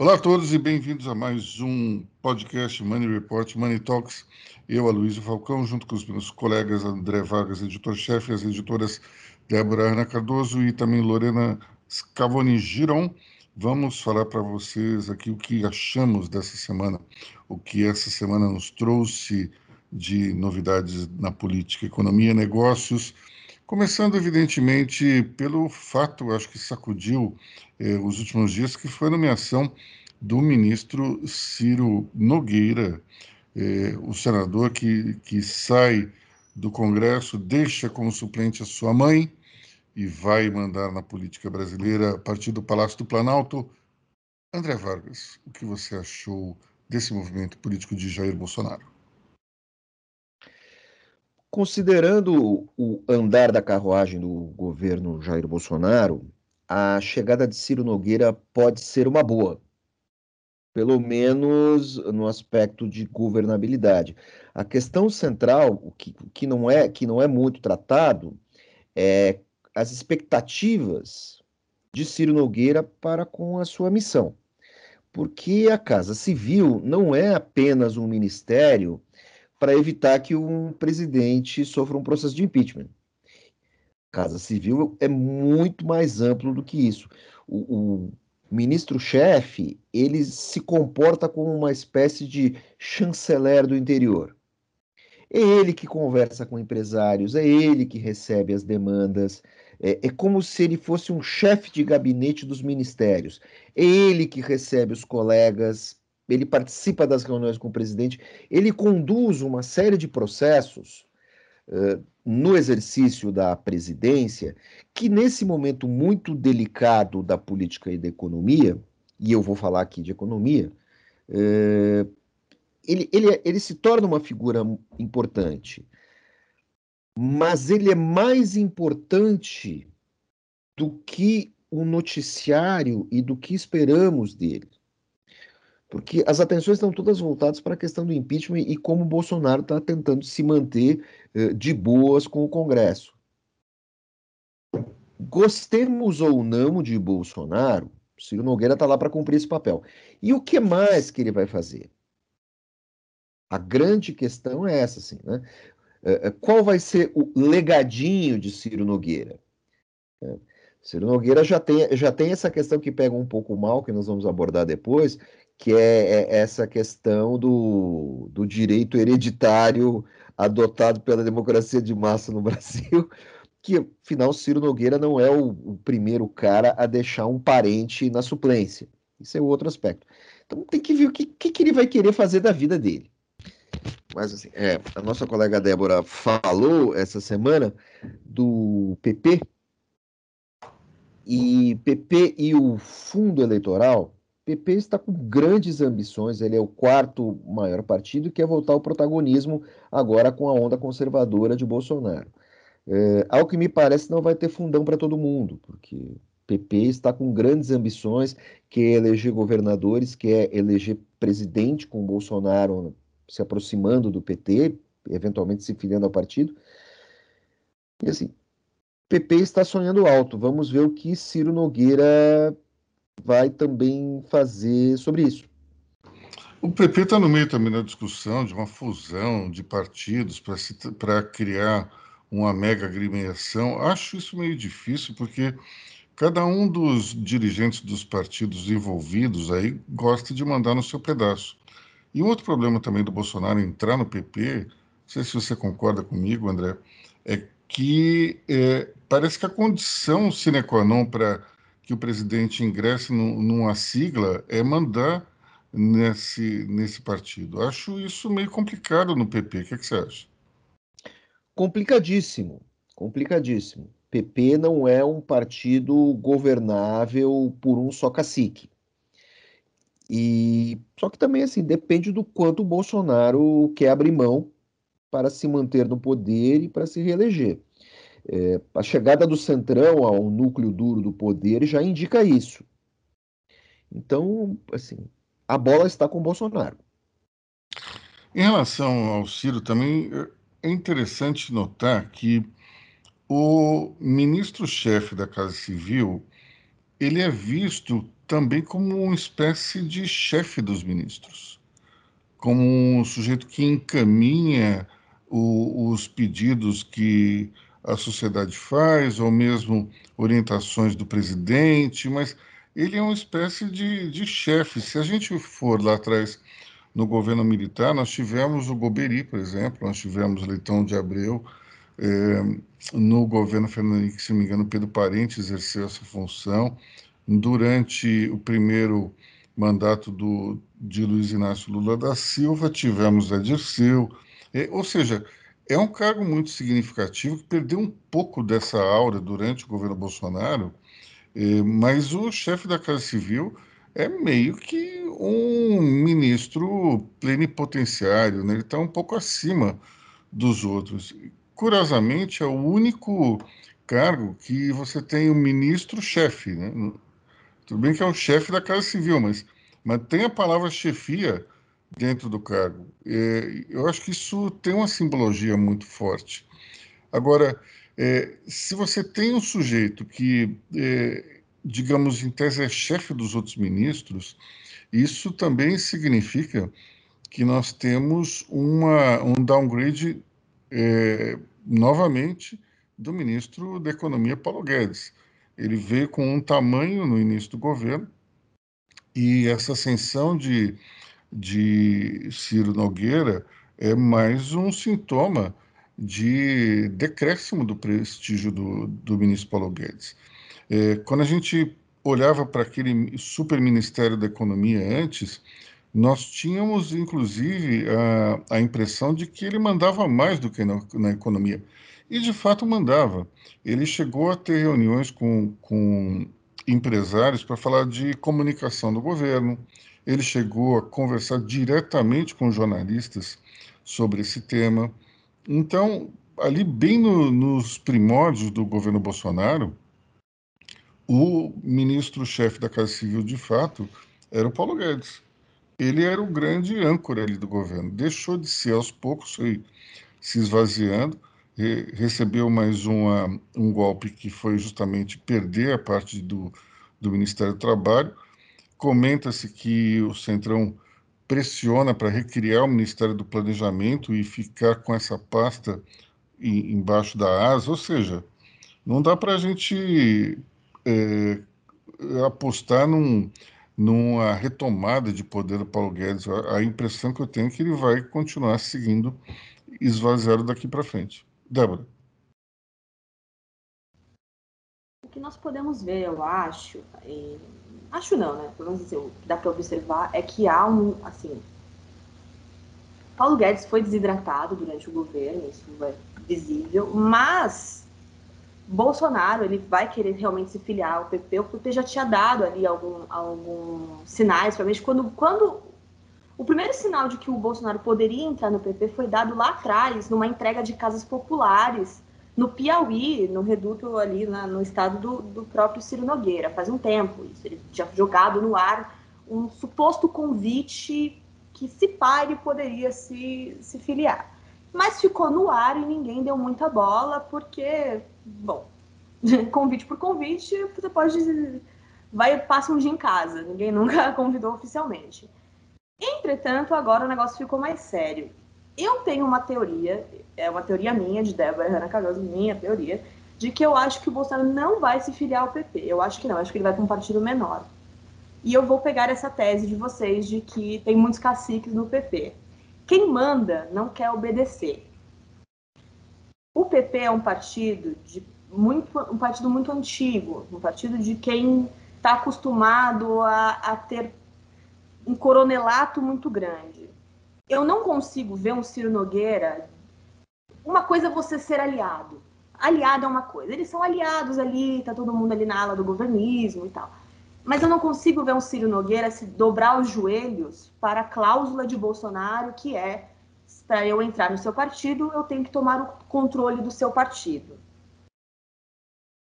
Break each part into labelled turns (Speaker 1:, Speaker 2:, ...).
Speaker 1: Olá a todos e bem-vindos a mais um podcast Money Report, Money Talks. Eu, Aloysio Falcão, junto com os meus colegas André Vargas, editor-chefe, as editoras Débora Ana Cardoso e também Lorena Scavoni Giron, vamos falar para vocês aqui o que achamos dessa semana, o que essa semana nos trouxe de novidades na política, economia, negócios, Começando, evidentemente, pelo fato, acho que sacudiu eh, os últimos dias, que foi a nomeação do ministro Ciro Nogueira, eh, o senador que, que sai do Congresso, deixa como suplente a sua mãe e vai mandar na política brasileira a partir do Palácio do Planalto. André Vargas, o que você achou desse movimento político de Jair Bolsonaro?
Speaker 2: Considerando o andar da carruagem do governo Jair Bolsonaro, a chegada de Ciro Nogueira pode ser uma boa, pelo menos no aspecto de governabilidade. A questão central, o que, que, não, é, que não é muito tratado, é as expectativas de Ciro Nogueira para com a sua missão. Porque a Casa Civil não é apenas um ministério para evitar que um presidente sofra um processo de impeachment. Casa Civil é muito mais amplo do que isso. O, o ministro-chefe ele se comporta como uma espécie de chanceler do interior. É ele que conversa com empresários, é ele que recebe as demandas. É, é como se ele fosse um chefe de gabinete dos ministérios. É ele que recebe os colegas, ele participa das reuniões com o presidente, ele conduz uma série de processos uh, no exercício da presidência que, nesse momento muito delicado da política e da economia, e eu vou falar aqui de economia, uh, ele, ele, ele se torna uma figura importante, mas ele é mais importante do que o noticiário e do que esperamos dele porque as atenções estão todas voltadas para a questão do impeachment e como o Bolsonaro está tentando se manter uh, de boas com o Congresso. Gostemos ou não de Bolsonaro, Ciro Nogueira está lá para cumprir esse papel. E o que mais que ele vai fazer? A grande questão é essa, assim, né? Uh, qual vai ser o legadinho de Ciro Nogueira? Uh, Ciro Nogueira já tem, já tem essa questão que pega um pouco mal, que nós vamos abordar depois, que é, é essa questão do, do direito hereditário adotado pela democracia de massa no Brasil, que, afinal, Ciro Nogueira não é o, o, primeiro cara a deixar um parente na suplência. Isso é outro aspecto. Então tem que ver o que, que, que ele vai querer fazer da vida dele. Mas assim, é, a nossa colega Débora falou essa semana do PP, e PP e o fundo eleitoral PP está com grandes ambições, ele é o quarto maior partido e quer voltar ao protagonismo agora com a onda conservadora de Bolsonaro. É, ao que me parece, não vai ter fundão para todo mundo, porque PP está com grandes ambições, quer eleger governadores, quer eleger presidente com Bolsonaro se aproximando do PT, eventualmente se filiando ao partido. E assim, PP está sonhando alto. Vamos ver o que Ciro Nogueira vai também fazer sobre isso.
Speaker 1: O PP está no meio também da discussão de uma fusão de partidos para criar uma mega agremiação. Acho isso meio difícil, porque cada um dos dirigentes dos partidos envolvidos aí gosta de mandar no seu pedaço. E um outro problema também do Bolsonaro entrar no PP, não sei se você concorda comigo, André, é que é, parece que a condição sine qua non para que o presidente ingresse numa sigla é mandar nesse, nesse partido. Acho isso meio complicado no PP. O que, é que você acha?
Speaker 2: Complicadíssimo, complicadíssimo. PP não é um partido governável por um só cacique. E só que também assim depende do quanto o Bolsonaro quer abrir mão para se manter no poder e para se reeleger. É, a chegada do Centrão ao núcleo duro do poder já indica isso. Então, assim, a bola está com o Bolsonaro.
Speaker 1: Em relação ao Ciro, também é interessante notar que o ministro-chefe da Casa Civil ele é visto também como uma espécie de chefe dos ministros, como um sujeito que encaminha o, os pedidos que a sociedade faz, ou mesmo orientações do presidente, mas ele é uma espécie de, de chefe. Se a gente for lá atrás no governo militar, nós tivemos o Goberi, por exemplo, nós tivemos Leitão de Abreu, é, no governo Fernando se não me engano, Pedro Parente exerceu essa função. Durante o primeiro mandato do, de Luiz Inácio Lula da Silva, tivemos a Dirceu, é, ou seja, é um cargo muito significativo que perdeu um pouco dessa aura durante o governo Bolsonaro, é, mas o chefe da Casa Civil é meio que um ministro plenipotenciário, né? ele está um pouco acima dos outros. Curiosamente, é o único cargo que você tem o ministro-chefe. Né? Tudo bem que é o chefe da Casa Civil, mas, mas tem a palavra chefia dentro do cargo. É, eu acho que isso tem uma simbologia muito forte. Agora, é, se você tem um sujeito que, é, digamos, em tese é chefe dos outros ministros, isso também significa que nós temos uma, um downgrade é, novamente do ministro da Economia, Paulo Guedes. Ele veio com um tamanho no início do governo e essa ascensão de, de Ciro Nogueira é mais um sintoma de decréscimo do prestígio do, do ministro Paulo Guedes. É, quando a gente olhava para aquele super ministério da economia antes, nós tínhamos inclusive a, a impressão de que ele mandava mais do que na, na economia. E de fato mandava. Ele chegou a ter reuniões com, com empresários para falar de comunicação do governo, ele chegou a conversar diretamente com jornalistas sobre esse tema. Então, ali bem no, nos primórdios do governo Bolsonaro, o ministro-chefe da Casa Civil, de fato, era o Paulo Guedes. Ele era o grande âncora ali do governo. Deixou de ser aos poucos, foi se esvaziando, re recebeu mais uma, um golpe que foi justamente perder a parte do, do Ministério do Trabalho. Comenta-se que o Centrão pressiona para recriar o Ministério do Planejamento e ficar com essa pasta em, embaixo da asa, ou seja, não dá para a gente é, apostar num, numa retomada de poder do Paulo Guedes. A, a, impressão que eu tenho é que ele vai continuar seguindo esvaziado daqui para frente. Débora.
Speaker 3: Que nós podemos ver, eu acho, acho não, né? Vamos dizer, o que dá para observar é que há um, assim, Paulo Guedes foi desidratado durante o governo, isso é visível, mas Bolsonaro ele vai querer realmente se filiar ao PP, o PP já tinha dado ali algum, alguns sinais, provavelmente quando, quando o primeiro sinal de que o Bolsonaro poderia entrar no PP foi dado lá atrás, numa entrega de casas populares no Piauí, no reduto ali na, no estado do, do, próprio Ciro Nogueira, faz um tempo. Isso, ele tinha jogado no ar um suposto convite que, se pai, ele poderia se, se filiar. Mas ficou no ar e ninguém deu muita bola, porque, bom, convite por convite, você pode vai passa um dia em casa, ninguém nunca convidou oficialmente. Entretanto, agora o negócio ficou mais sério. Eu tenho uma teoria, é uma teoria minha, de Débora Hanna Cardoso, minha teoria, de que eu acho que o Bolsonaro não vai se filiar ao PP. Eu acho que não, acho que ele vai para um partido menor. E eu vou pegar essa tese de vocês de que tem muitos caciques no PP. Quem manda não quer obedecer. O PP é um partido de muito, um partido muito antigo, um partido de quem está acostumado a, a ter um coronelato muito grande eu não consigo ver um Ciro Nogueira. Uma coisa é você ser aliado. Aliado é uma coisa. Eles são aliados ali, tá todo mundo ali na ala do governismo e tal. Mas eu não consigo ver um Ciro Nogueira se dobrar os joelhos para a cláusula de Bolsonaro, que é para eu entrar no seu partido, eu tenho que tomar o controle do seu partido.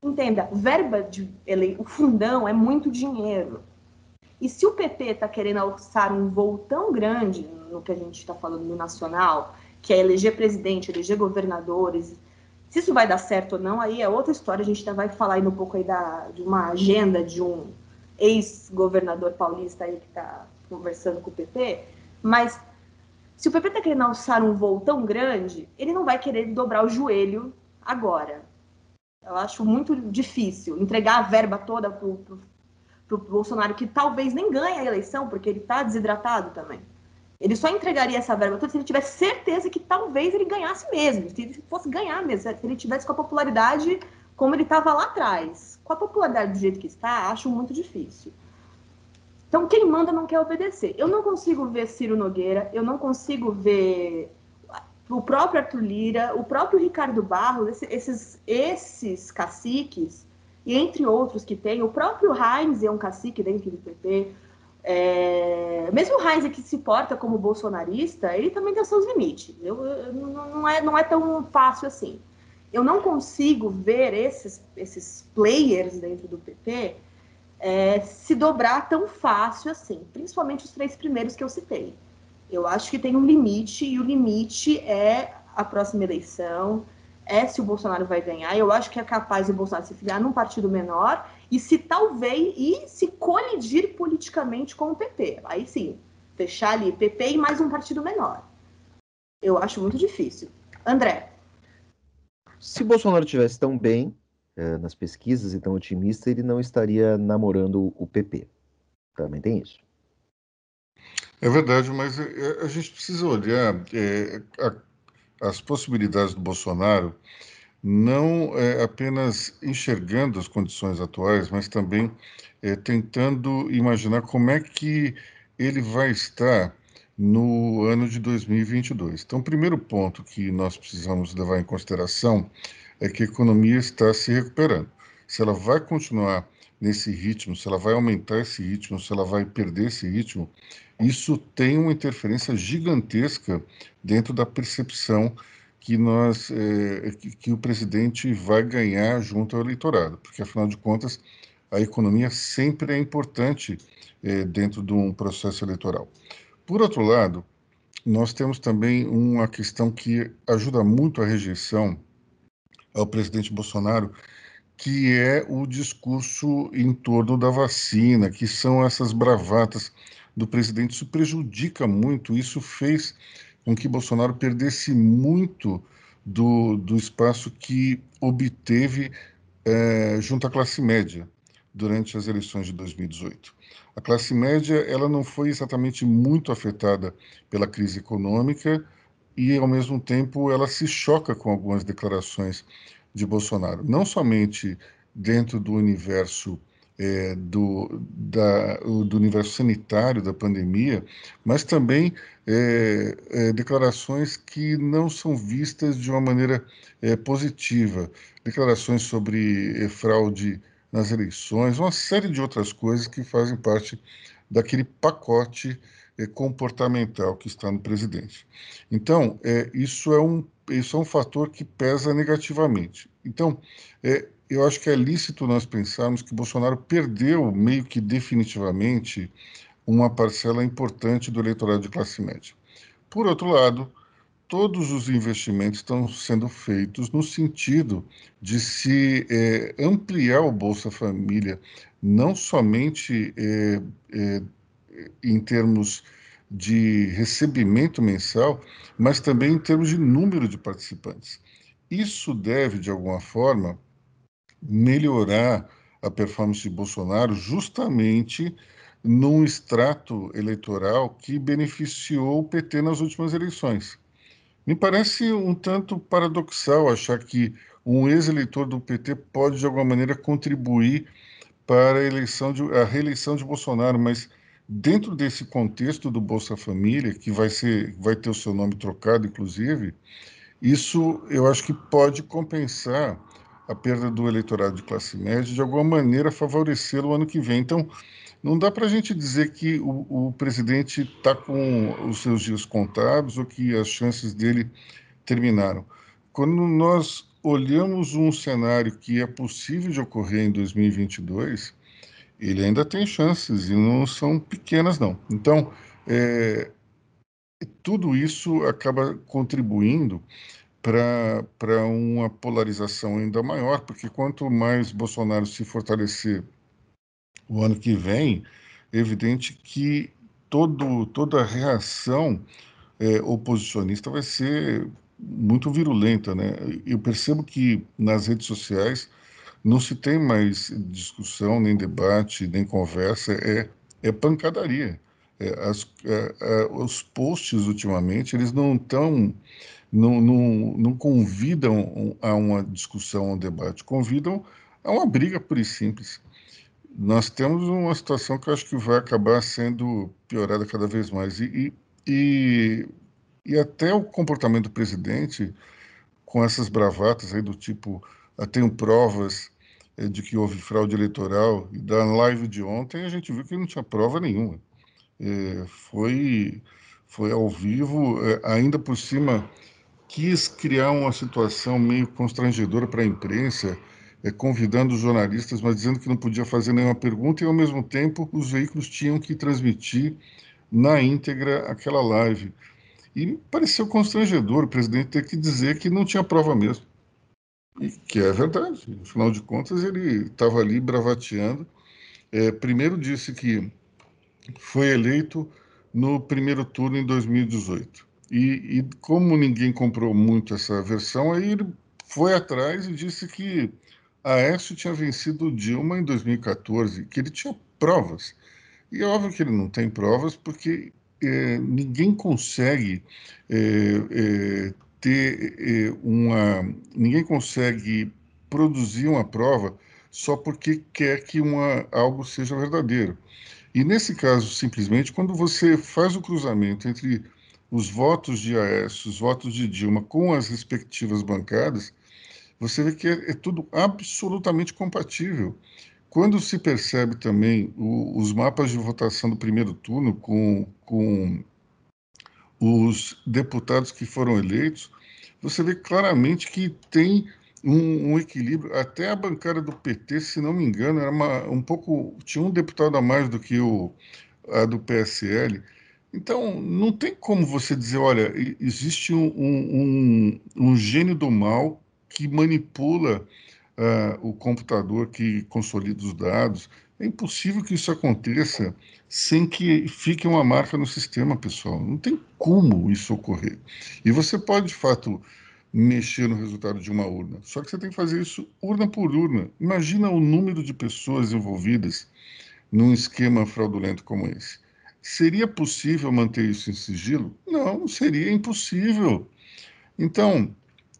Speaker 3: Entenda, verba de ele... o fundão é muito dinheiro. E se o PT está querendo alçar um voo tão grande no que a gente está falando no nacional, que é eleger presidente, eleger governadores, Se isso vai dar certo ou não, aí é outra história. A gente ainda vai falar ainda um pouco aí da, de uma agenda de um ex-governador paulista aí que está conversando com o PP. Mas se o PP está querendo alçar um voo tão grande, ele não vai querer dobrar o joelho agora. Eu acho muito difícil entregar a verba toda para o Bolsonaro, que talvez nem ganhe a eleição, porque ele está desidratado também. Ele só entregaria essa verba toda se ele tivesse certeza que talvez ele ganhasse mesmo, se ele fosse ganhar mesmo, se ele tivesse com a popularidade como ele estava lá atrás. Com a popularidade do jeito que está, acho muito difícil. Então, quem manda não quer obedecer. Eu não consigo ver Ciro Nogueira, eu não consigo ver o próprio Arthur Lira, o próprio Ricardo Barros, esses, esses caciques, e entre outros que tem, o próprio Heinz é um cacique dentro do PT. É, mesmo o Heinz que se porta como bolsonarista, ele também tem seus limites. Eu, eu, não, é, não é tão fácil assim. Eu não consigo ver esses, esses players dentro do PT é, se dobrar tão fácil assim, principalmente os três primeiros que eu citei. Eu acho que tem um limite, e o limite é a próxima eleição, é se o Bolsonaro vai ganhar. Eu acho que é capaz o Bolsonaro se filiar num partido menor e se talvez e se colidir politicamente com o PP. Aí sim, fechar ali PP e mais um partido menor. Eu acho muito difícil. André.
Speaker 2: Se o Bolsonaro tivesse tão bem é, nas pesquisas e tão otimista, ele não estaria namorando o PP. Também tem isso.
Speaker 1: É verdade, mas é, é, a gente precisa olhar é, a, as possibilidades do Bolsonaro não é, apenas enxergando as condições atuais, mas também é, tentando imaginar como é que ele vai estar no ano de 2022. Então, o primeiro ponto que nós precisamos levar em consideração é que a economia está se recuperando. Se ela vai continuar nesse ritmo, se ela vai aumentar esse ritmo, se ela vai perder esse ritmo, isso tem uma interferência gigantesca dentro da percepção que nós é, que, que, o presidente vai ganhar junto ao eleitorado, porque afinal de contas a economia sempre é importante é, dentro de um processo eleitoral. Por outro lado, nós temos também uma questão que ajuda muito a rejeição ao presidente Bolsonaro, que é o discurso em torno da vacina, que são essas bravatas do presidente. Isso prejudica muito, isso fez com que Bolsonaro perdesse muito do, do espaço que obteve é, junto à classe média durante as eleições de 2018. A classe média ela não foi exatamente muito afetada pela crise econômica e, ao mesmo tempo, ela se choca com algumas declarações de Bolsonaro, não somente dentro do universo é, do, da, do universo sanitário da pandemia, mas também é, é, declarações que não são vistas de uma maneira é, positiva, declarações sobre é, fraude nas eleições, uma série de outras coisas que fazem parte daquele pacote é, comportamental que está no presidente. Então, isso é um isso é um fator que pesa negativamente. Então, é, eu acho que é lícito nós pensarmos que Bolsonaro perdeu meio que definitivamente uma parcela importante do eleitorado de classe média. Por outro lado, todos os investimentos estão sendo feitos no sentido de se é, ampliar o Bolsa Família, não somente é, é, em termos de recebimento mensal, mas também em termos de número de participantes. Isso deve, de alguma forma, melhorar a performance de Bolsonaro justamente num extrato eleitoral que beneficiou o PT nas últimas eleições. Me parece um tanto paradoxal achar que um ex-eleitor do PT pode, de alguma maneira, contribuir para a, eleição de, a reeleição de Bolsonaro, mas dentro desse contexto do Bolsa Família, que vai, ser, vai ter o seu nome trocado, inclusive, isso eu acho que pode compensar a perda do eleitorado de classe média, de alguma maneira favorecê-lo ano que vem. Então, não dá para a gente dizer que o, o presidente está com os seus dias contados ou que as chances dele terminaram. Quando nós olhamos um cenário que é possível de ocorrer em 2022, ele ainda tem chances e não são pequenas, não. Então, é, tudo isso acaba contribuindo para uma polarização ainda maior, porque quanto mais Bolsonaro se fortalecer o ano que vem, é evidente que todo, toda reação é, oposicionista vai ser muito virulenta, né? Eu percebo que nas redes sociais não se tem mais discussão, nem debate, nem conversa, é, é pancadaria. É, as, é, é, os posts ultimamente eles não estão não, não, não convidam a uma discussão, a um debate, convidam a uma briga pura e simples. Nós temos uma situação que eu acho que vai acabar sendo piorada cada vez mais. E, e, e até o comportamento do presidente, com essas bravatas aí do tipo, tenho provas eh, de que houve fraude eleitoral, e da live de ontem a gente viu que não tinha prova nenhuma. É, foi, foi ao vivo, é, ainda por cima quis criar uma situação meio constrangedora para a imprensa, é, convidando os jornalistas, mas dizendo que não podia fazer nenhuma pergunta, e ao mesmo tempo os veículos tinham que transmitir na íntegra aquela live. E pareceu constrangedor o presidente ter que dizer que não tinha prova mesmo. E que é verdade. Afinal de contas, ele estava ali bravateando. É, primeiro disse que foi eleito no primeiro turno em 2018. E, e, como ninguém comprou muito essa versão, aí ele foi atrás e disse que Aécio tinha vencido Dilma em 2014, que ele tinha provas. E é óbvio que ele não tem provas, porque é, ninguém consegue é, é, ter é, uma. Ninguém consegue produzir uma prova só porque quer que uma, algo seja verdadeiro. E nesse caso, simplesmente, quando você faz o cruzamento entre os votos de Aécio, os votos de Dilma com as respectivas bancadas, você vê que é, é tudo absolutamente compatível. Quando se percebe também o, os mapas de votação do primeiro turno com, com os deputados que foram eleitos, você vê claramente que tem um, um, equilíbrio. Até a bancada do PT, se não me engano, era uma, um pouco tinha um deputado a mais do que o a do PSL. Então, não tem como você dizer, olha, existe um, um, um gênio do mal que manipula uh, o computador, que consolida os dados. É impossível que isso aconteça sem que fique uma marca no sistema, pessoal. Não tem como isso ocorrer. E você pode, de fato, mexer no resultado de uma urna. Só que você tem que fazer isso urna por urna. Imagina o número de pessoas envolvidas num esquema fraudulento como esse. Seria possível manter isso em sigilo? Não, seria impossível. Então,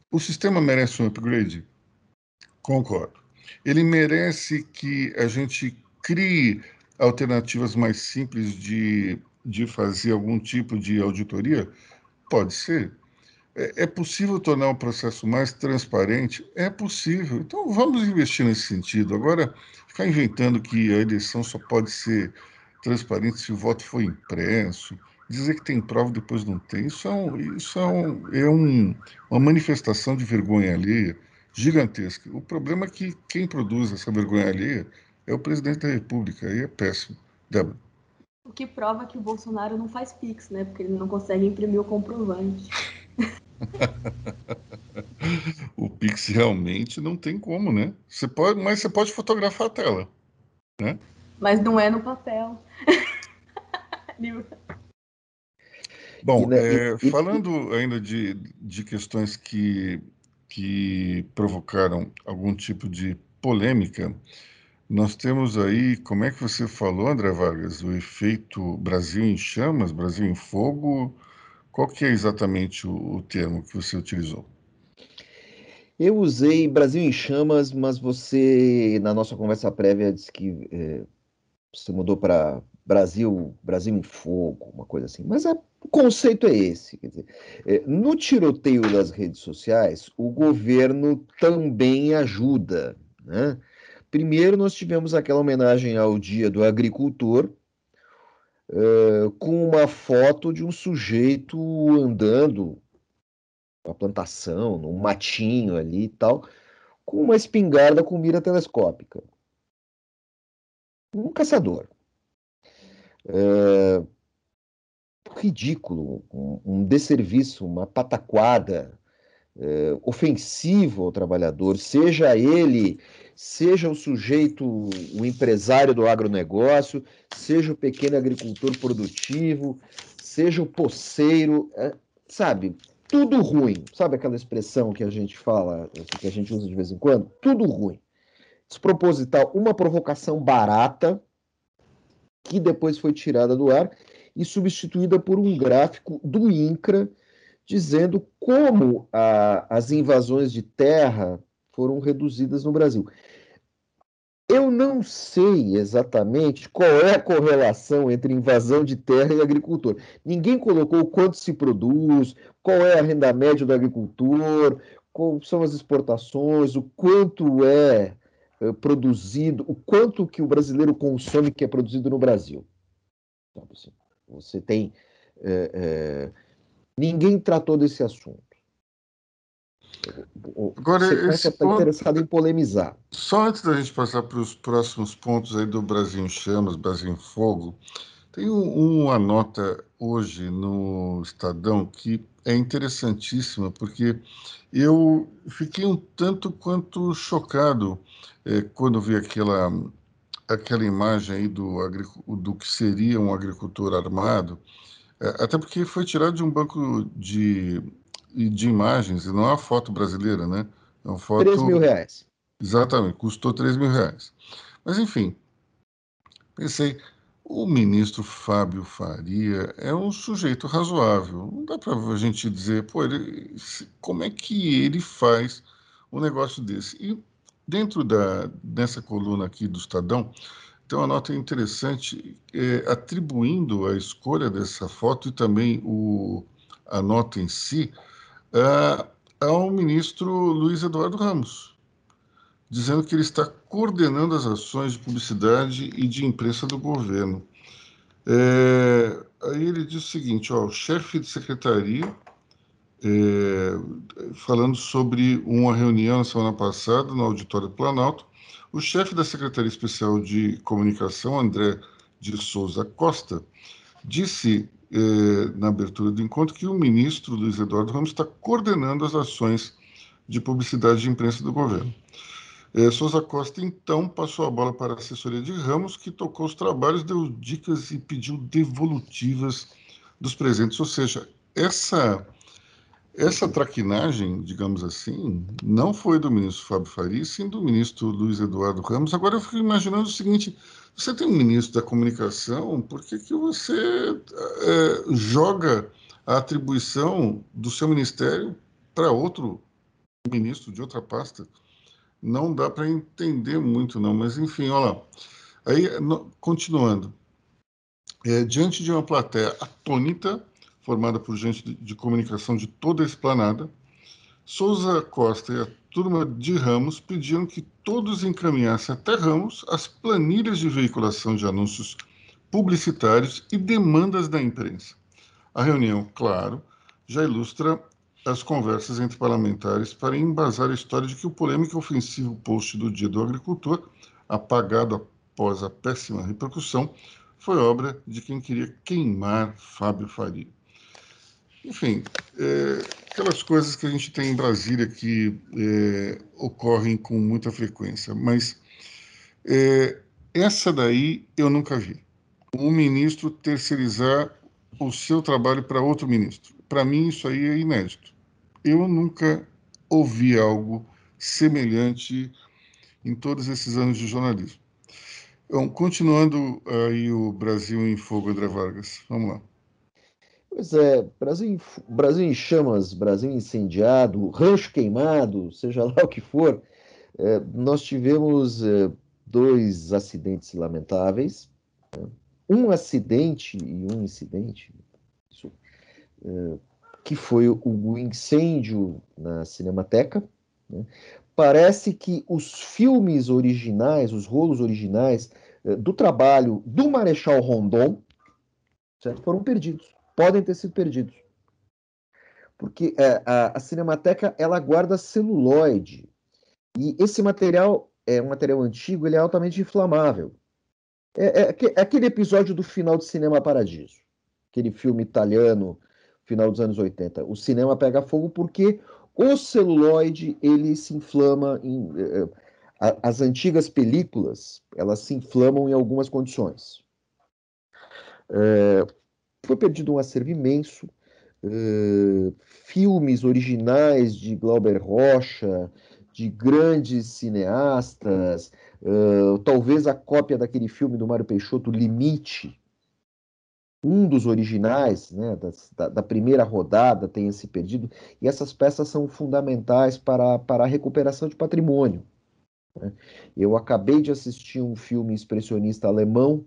Speaker 1: o sistema merece um upgrade? Concordo. Ele merece que a gente crie alternativas mais simples de, de fazer algum tipo de auditoria? Pode ser. É, é possível tornar o processo mais transparente? É possível. Então vamos investir nesse sentido. Agora, ficar inventando que a eleição só pode ser transparente se o voto for impresso, dizer que tem prova e depois não tem, isso é, um, isso é, um, é um, uma manifestação de vergonha alheia gigantesca. O problema é que quem produz essa vergonha alheia é o presidente da República, aí é péssimo. Débora.
Speaker 3: O que prova que o Bolsonaro não faz Pix, né? Porque ele não consegue imprimir o comprovante.
Speaker 1: o Pix realmente não tem como, né? Você pode, mas você pode fotografar a tela, né?
Speaker 3: Mas não é no papel.
Speaker 1: Bom, é, falando ainda de, de questões que, que provocaram algum tipo de polêmica, nós temos aí, como é que você falou, André Vargas, o efeito Brasil em chamas, Brasil em fogo, qual que é exatamente o, o termo que você utilizou?
Speaker 2: Eu usei Brasil em chamas, mas você, na nossa conversa prévia, disse que é, você mudou para Brasil, Brasil em fogo, uma coisa assim. Mas é, o conceito é esse. Dizer, é, no tiroteio das redes sociais, o governo também ajuda. Né? Primeiro, nós tivemos aquela homenagem ao Dia do Agricultor, uh, com uma foto de um sujeito andando uma plantação, num matinho ali e tal, com uma espingarda com mira telescópica. Um caçador. É, ridículo, um, um desserviço, uma pataquada é, ofensivo ao trabalhador, seja ele, seja o sujeito, o empresário do agronegócio, seja o pequeno agricultor produtivo, seja o poceiro, é, sabe? Tudo ruim. Sabe aquela expressão que a gente fala, que a gente usa de vez em quando? Tudo ruim. Desproposital, uma provocação barata, que depois foi tirada do ar e substituída por um gráfico do INCRA dizendo como a, as invasões de terra foram reduzidas no Brasil. Eu não sei exatamente qual é a correlação entre invasão de terra e agricultor. Ninguém colocou quanto se produz, qual é a renda média do agricultor, quais são as exportações, o quanto é, é produzido, o quanto que o brasileiro consome que é produzido no Brasil. Assim, você tem é, é, Ninguém tratou desse assunto.
Speaker 1: Agora,
Speaker 2: Você está ponto... interessado em polemizar.
Speaker 1: Só antes da gente passar para os próximos pontos aí do Brasil em Chamas, Brasil em Fogo, tem uma nota hoje no Estadão que é interessantíssima, porque eu fiquei um tanto quanto chocado é, quando vi aquela, aquela imagem aí do, do que seria um agricultor armado, é, até porque foi tirado de um banco de, de imagens, e não é uma foto brasileira, né? É uma foto...
Speaker 2: 3 mil reais.
Speaker 1: Exatamente, custou 3 mil reais. Mas, enfim, pensei, o ministro Fábio Faria é um sujeito razoável. Não dá para a gente dizer, pô, ele, como é que ele faz um negócio desse? E dentro da, dessa coluna aqui do Estadão, tem uma nota interessante é, atribuindo a escolha dessa foto e também o, a nota em si a, ao ministro Luiz Eduardo Ramos, dizendo que ele está coordenando as ações de publicidade e de imprensa do governo. É, aí ele diz o seguinte: ó, o chefe de secretaria, é, falando sobre uma reunião na semana passada no Auditório do Planalto, o chefe da Secretaria Especial de Comunicação, André de Souza Costa, disse eh, na abertura do encontro que o ministro Luiz Eduardo Ramos está coordenando as ações de publicidade de imprensa do governo. Eh, Souza Costa, então, passou a bola para a assessoria de Ramos, que tocou os trabalhos, deu dicas e pediu devolutivas dos presentes. Ou seja, essa essa traquinagem, digamos assim, não foi do ministro Fábio Faria, sim do ministro Luiz Eduardo Ramos. Agora eu fico imaginando o seguinte: você tem um ministro da comunicação, por que, que você é, joga a atribuição do seu ministério para outro ministro de outra pasta? Não dá para entender muito, não, mas enfim, olha lá. Aí, no, continuando, é, diante de uma plateia atônita, formada por gente de, comunicação de toda a esplanada, Souza Costa e a turma de Ramos pediram que todos encaminhassem até Ramos as planilhas de veiculação de anúncios publicitários e demandas da imprensa. A reunião, claro, já ilustra as conversas entre parlamentares para embasar a história de que o polêmico e ofensivo post do Dia do Agricultor, apagado após a péssima repercussão, foi obra de quem queria queimar Fábio Faria. Enfim, é, aquelas coisas que a gente tem em Brasília que é, ocorrem com muita frequência, mas é, essa daí eu nunca vi. Um ministro terceirizar o seu trabalho para outro ministro. Para mim, isso aí é inédito. Eu nunca ouvi algo semelhante em todos esses anos de jornalismo. Então, continuando aí o Brasil em Fogo, André Vargas. Vamos lá.
Speaker 2: Pois é, Brasil Brasil em chamas, Brasil incendiado, rancho queimado, seja lá o que for. É, nós tivemos é, dois acidentes lamentáveis, né? um acidente e um incidente, isso, é, que foi o, o, incêndio na Cinemateca. Né? Parece que os filmes originais, os rolos originais é, do trabalho do Marechal Rondon, certo? foram perdidos podem ter sido perdidos. Porque é, a, a, Cinemateca ela guarda celuloide. E esse material é um material antigo, ele é altamente inflamável. É, é, é aquele episódio do final de Cinema Paradiso, aquele filme italiano, final dos anos 80. O cinema pega fogo porque o celuloide ele se inflama em eh, eh, as antigas películas elas se inflamam em algumas condições. É, foi perdido um acervo imenso, é, filmes originais de Glauber Rocha, de grandes cineastas, é, talvez a cópia daquele filme do Mário Peixoto, Limite, um dos originais, né, da, da, primeira rodada, tenha se perdido, e essas peças são fundamentais para, para a recuperação de patrimônio. Né? Eu acabei de assistir um filme expressionista alemão,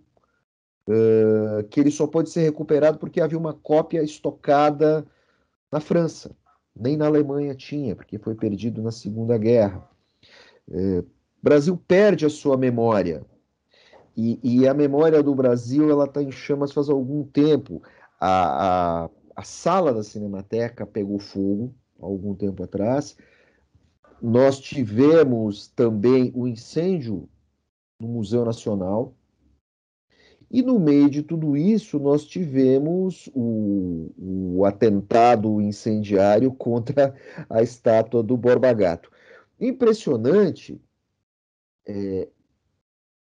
Speaker 2: uh, que ele só pode ser recuperado porque havia uma cópia estocada na França, nem na Alemanha tinha, porque foi perdido na Segunda Guerra. Uh, Brasil perde a sua memória, e, e a memória do Brasil ela está em chamas faz algum tempo. A, a, a sala da Cinemateca pegou fogo algum tempo atrás. Nós tivemos também o incêndio no Museu Nacional. E no meio de tudo isso, nós tivemos o, o atentado incendiário contra a estátua do Borba Gato. Impressionante é,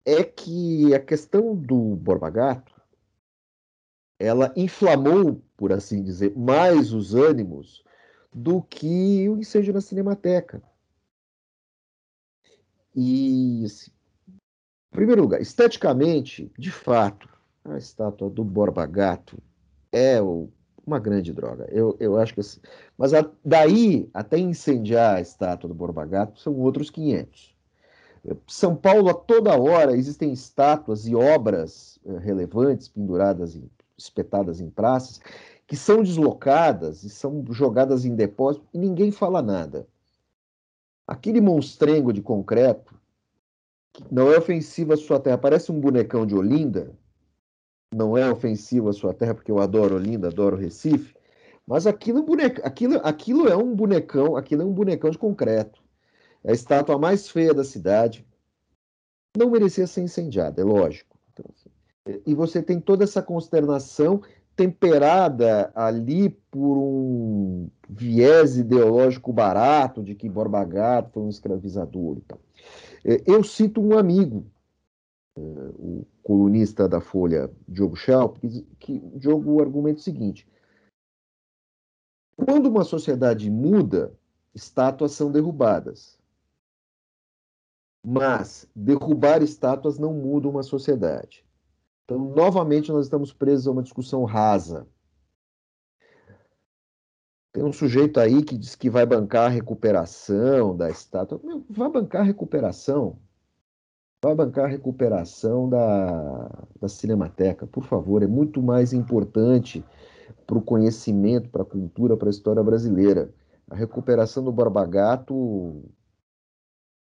Speaker 2: é que a questão do Borba Gato ela inflamou, por assim dizer, mais os ânimos do que o incêndio na Cinemateca. E, assim, primeiro lugar, esteticamente, de fato, a estátua do Borba Gato é o, uma grande droga. Eu, eu acho que assim, mas a, daí até incendiar a estátua do Borba Gato são outros 500. São Paulo, a toda hora, existem estátuas e obras eh, relevantes penduradas, em, espetadas em praças, que são deslocadas e são jogadas em depósito e ninguém fala nada. Aquele monstrengo de concreto, não é ofensivo à sua terra, parece um bonecão de Olinda, não é ofensivo à sua terra, porque eu adoro Olinda, adoro Recife, mas aquilo, boneca, aquilo, aquilo é um bonecão, aquilo é um bonecão de concreto. É a estátua mais feia da cidade. Não merecia ser incendiada, é lógico. Então, assim, e você tem toda essa consternação temperada ali por um viés ideológico barato de que Borba Gato foi um escravizador e tal. É, eu cito um amigo, é, o colunista da Folha, Diogo Schalp, que, Diogo argumenta o seguinte: quando uma sociedade muda, estátuas são derrubadas. Mas derrubar estátuas não muda uma sociedade. Então, novamente, nós estamos presos a uma discussão rasa. Tem um sujeito aí que diz que vai bancar a recuperação da estátua. Meu, vai bancar a recuperação. Vai bancar a recuperação da, da Cinemateca, por favor. É muito mais importante para o conhecimento, para a cultura, para a história brasileira. A recuperação do Barbagato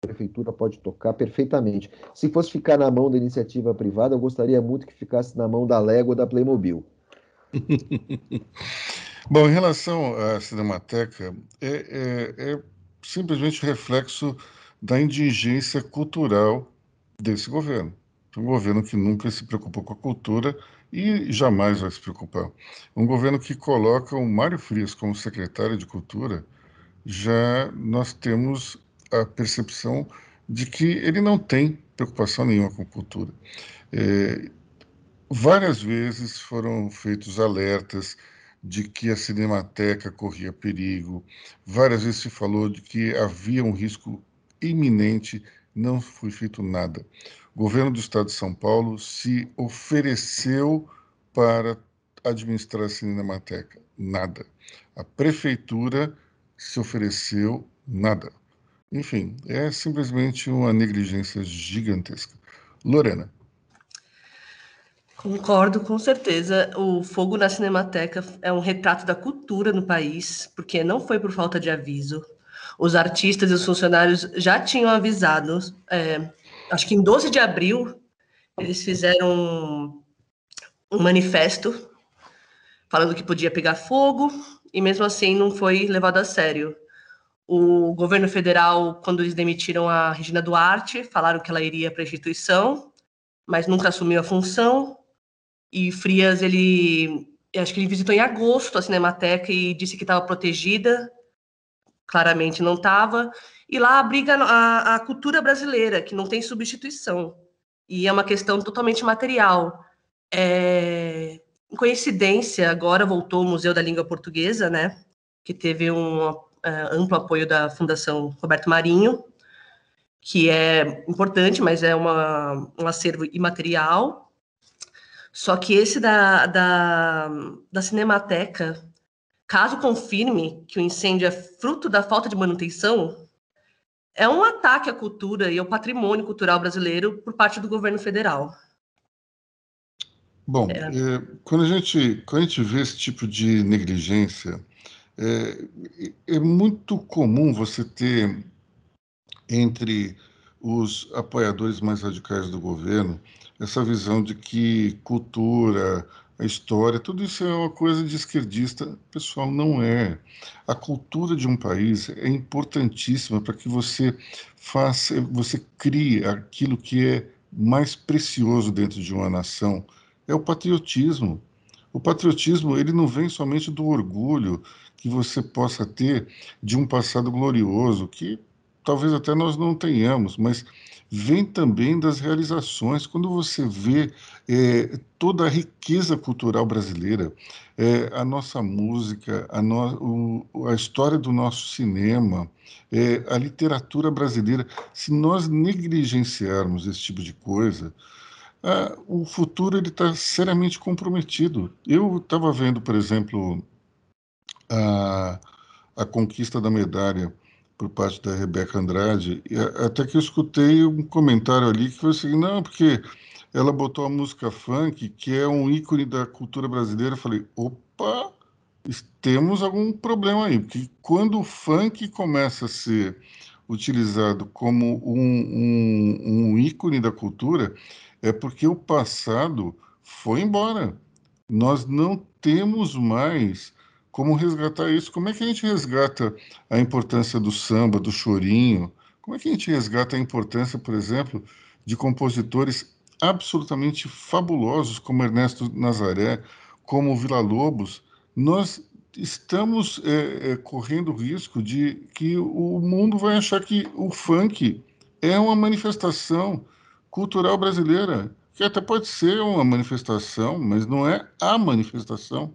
Speaker 2: a prefeitura pode tocar perfeitamente. Se fosse ficar na mão da iniciativa privada, eu gostaria muito que ficasse na mão da Lego da Playmobil.
Speaker 1: Bom, em relação à Cinemateca, é, é, é simplesmente reflexo da indigência cultural desse governo. Um governo que nunca se preocupou com a cultura e jamais vai se preocupar. Um governo que coloca o Mário Frias como secretário de Cultura, já nós temos a percepção de que ele não tem preocupação nenhuma com cultura. É, várias vezes foram feitos alertas de que a Cinemateca corria perigo, várias vezes se falou de que havia um risco iminente, não foi feito nada. O governo do estado de São Paulo se ofereceu para administrar a Cinemateca, nada. A prefeitura se ofereceu, nada. Enfim, é simplesmente uma negligência gigantesca. Lorena.
Speaker 4: Concordo, com certeza. O fogo na Cinemateca é um retrato da cultura no país, porque não foi por falta de aviso. Os artistas e os funcionários já tinham avisado. É, acho que em 12 de abril, eles fizeram um, um manifesto falando que podia pegar fogo, e mesmo assim não foi levado a sério. O governo federal, quando eles demitiram a Regina Duarte, falaram que ela iria para a instituição, mas nunca assumiu a função. E Frias, ele, acho que ele visitou em agosto a Cinemateca e disse que estava protegida. claramente não estava, e lá abriga a, a cultura brasileira, que não tem substituição, e é uma questão totalmente material. É, coincidência, agora voltou o Museu da Língua Portuguesa, né, que teve um uh, amplo apoio da Fundação Roberto Marinho, que é importante, mas é uma, um acervo imaterial. Só que esse da, da, da Cinemateca, caso confirme que o incêndio é fruto da falta de manutenção, é um ataque à cultura e ao patrimônio cultural brasileiro por parte do governo federal.
Speaker 1: Bom, é. É, quando, a gente, quando a gente vê esse tipo de negligência, é, é muito comum você ter entre os apoiadores mais radicais do governo essa visão de que cultura, a história, tudo isso é uma coisa de esquerdista. Pessoal, não é. A cultura de um país é importantíssima para que você faça, você crie aquilo que é mais precioso dentro de uma nação, é o patriotismo. O patriotismo, ele não vem somente do orgulho que você possa ter de um passado glorioso, que talvez até nós não tenhamos, mas vem também das realizações. Quando você vê é, toda a riqueza cultural brasileira, é, a nossa música, a, no, o, a, história do nosso cinema, é, a literatura brasileira, se nós negligenciarmos esse tipo de coisa, o futuro ele está seriamente comprometido. Eu estava vendo, por exemplo, a, a conquista da medalha por parte da Rebeca Andrade, até que eu escutei um comentário ali que foi assim, não, porque ela botou a música funk, que é um ícone da cultura brasileira. Eu falei, opa, temos algum problema aí, porque quando o funk começa a ser utilizado como um, um, um ícone da cultura, é porque o passado foi embora. Nós não temos mais como resgatar isso? Como é que a gente resgata a importância do samba, do chorinho? Como é que a gente resgata a importância, por exemplo, de compositores absolutamente fabulosos como Ernesto Nazaré, como Vila Lobos? Nós estamos é, é, correndo o risco de que o mundo vai achar que o funk é uma manifestação cultural brasileira, que até pode ser uma manifestação, mas não é a manifestação.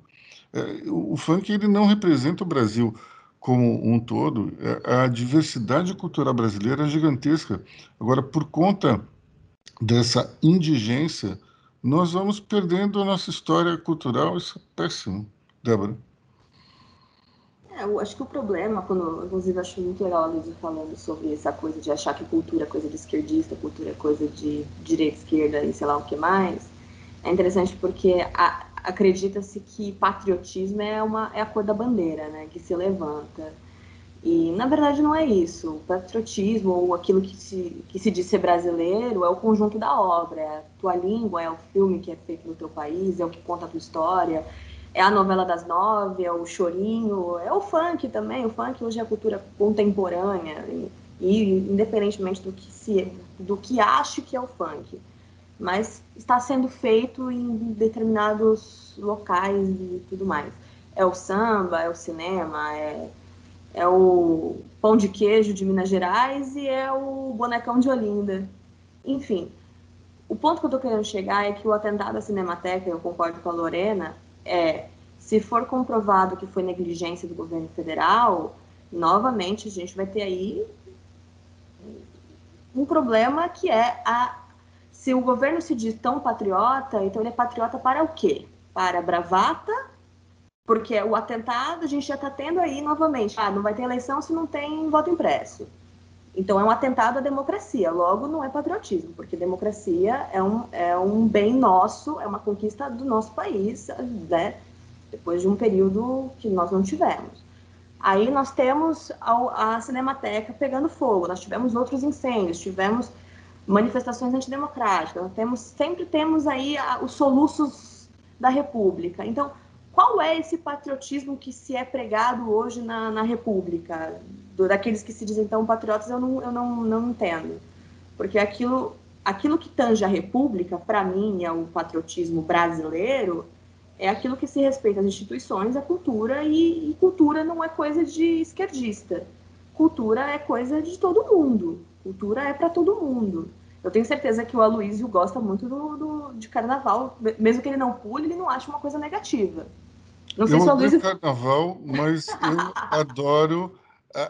Speaker 1: É, o funk ele não representa o Brasil como um todo. É, a diversidade cultural brasileira é gigantesca. Agora, por conta dessa indigência, nós vamos perdendo a nossa história cultural. Isso é péssimo. Débora.
Speaker 3: É, eu acho que o problema, quando, inclusive, acho muito Luísa falando sobre essa coisa de achar que cultura é coisa de esquerdista, cultura é coisa de direita, esquerda e sei lá o que mais. É interessante porque a, acredita-se que patriotismo é, uma, é a cor da bandeira, né, que se levanta. E, na verdade, não é isso. O patriotismo, ou aquilo que se, que se diz ser brasileiro, é o conjunto da obra. É a tua língua, é o filme que é feito no teu país, é o que conta a tua história, é a novela das nove, é o chorinho, é o funk também. O funk hoje é a cultura contemporânea, e, e independentemente do que, se, do que ache que é o funk mas está sendo feito em determinados locais e tudo mais. É o samba, é o cinema, é, é o pão de queijo de Minas Gerais e é o bonecão de Olinda. Enfim, o ponto que eu estou querendo chegar é que o atentado à Cinemateca, eu concordo com a Lorena, é se for comprovado que foi negligência do governo federal, novamente a gente vai ter aí um problema que é a se o governo se diz tão patriota, então ele é patriota para o quê? Para bravata, porque o atentado a gente já está tendo aí novamente. Ah, não vai ter eleição se não tem voto impresso. Então é um atentado à democracia, logo não é patriotismo, porque democracia é um, é um bem nosso, é uma conquista do nosso país, né? depois de um período que nós não tivemos. Aí nós temos a, a Cinemateca pegando fogo, nós tivemos outros incêndios, tivemos manifestações antidemocráticas. Temos, sempre temos aí a, os soluços da República. Então, qual é esse patriotismo que se é pregado hoje na, na República? Do, daqueles que se dizem tão patriotas, eu não, eu não, não entendo. Porque aquilo, aquilo que tange a República, para mim, é o patriotismo brasileiro, é aquilo que se respeita às instituições, à cultura, e, e cultura não é coisa de esquerdista. cultura é coisa de todo mundo. Cultura é para todo mundo. Eu tenho certeza que o Aloysio gosta muito do, do, de carnaval, mesmo que ele não pule, ele não acha uma coisa negativa.
Speaker 1: Não sei eu se o Aloysio... carnaval, mas eu adoro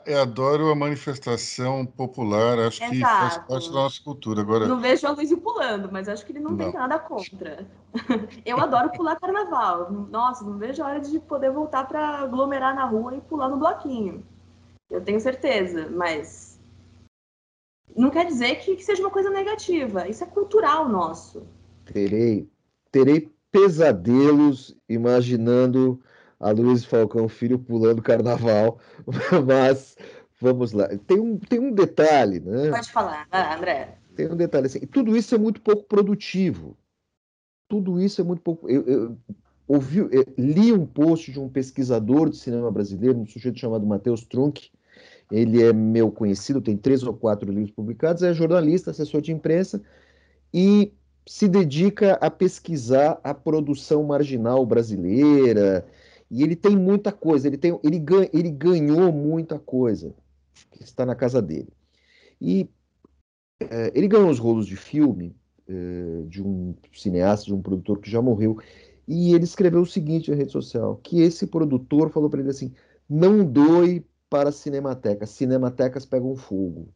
Speaker 1: eu adoro a manifestação popular, acho Exato. que faz parte da nossa cultura. Agora...
Speaker 3: Não vejo o Luizio pulando, mas acho que ele não, não. tem nada contra. Eu adoro pular carnaval. Nossa, não vejo a hora de poder voltar para aglomerar na rua e pular no bloquinho. Eu tenho certeza, mas não quer dizer que, que seja uma coisa negativa. Isso é cultural nosso.
Speaker 2: Terei, terei pesadelos imaginando a Luiz Falcão Filho pulando carnaval, mas vamos lá. Tem um, tem um detalhe, né?
Speaker 3: Pode falar, André.
Speaker 2: Tem um detalhe assim, tudo isso é muito pouco produtivo. Tudo isso é muito pouco. Eu, eu ouvi, eu li um post de um pesquisador de cinema brasileiro, um sujeito chamado Matheus Trunk. Ele é meu conhecido, tem três ou quatro livros publicados, é jornalista, assessor de imprensa e se dedica a pesquisar a produção marginal brasileira, e ele tem muita coisa, ele, tem, ele, ele ganhou muita coisa que está na casa dele. E é, ele ganhou os rolos de filme é, de um cineasta, de um produtor que já morreu, e ele escreveu o seguinte na rede social, que esse produtor falou para ele assim, não doe para a Cinemateca, cinematecas pegam fogo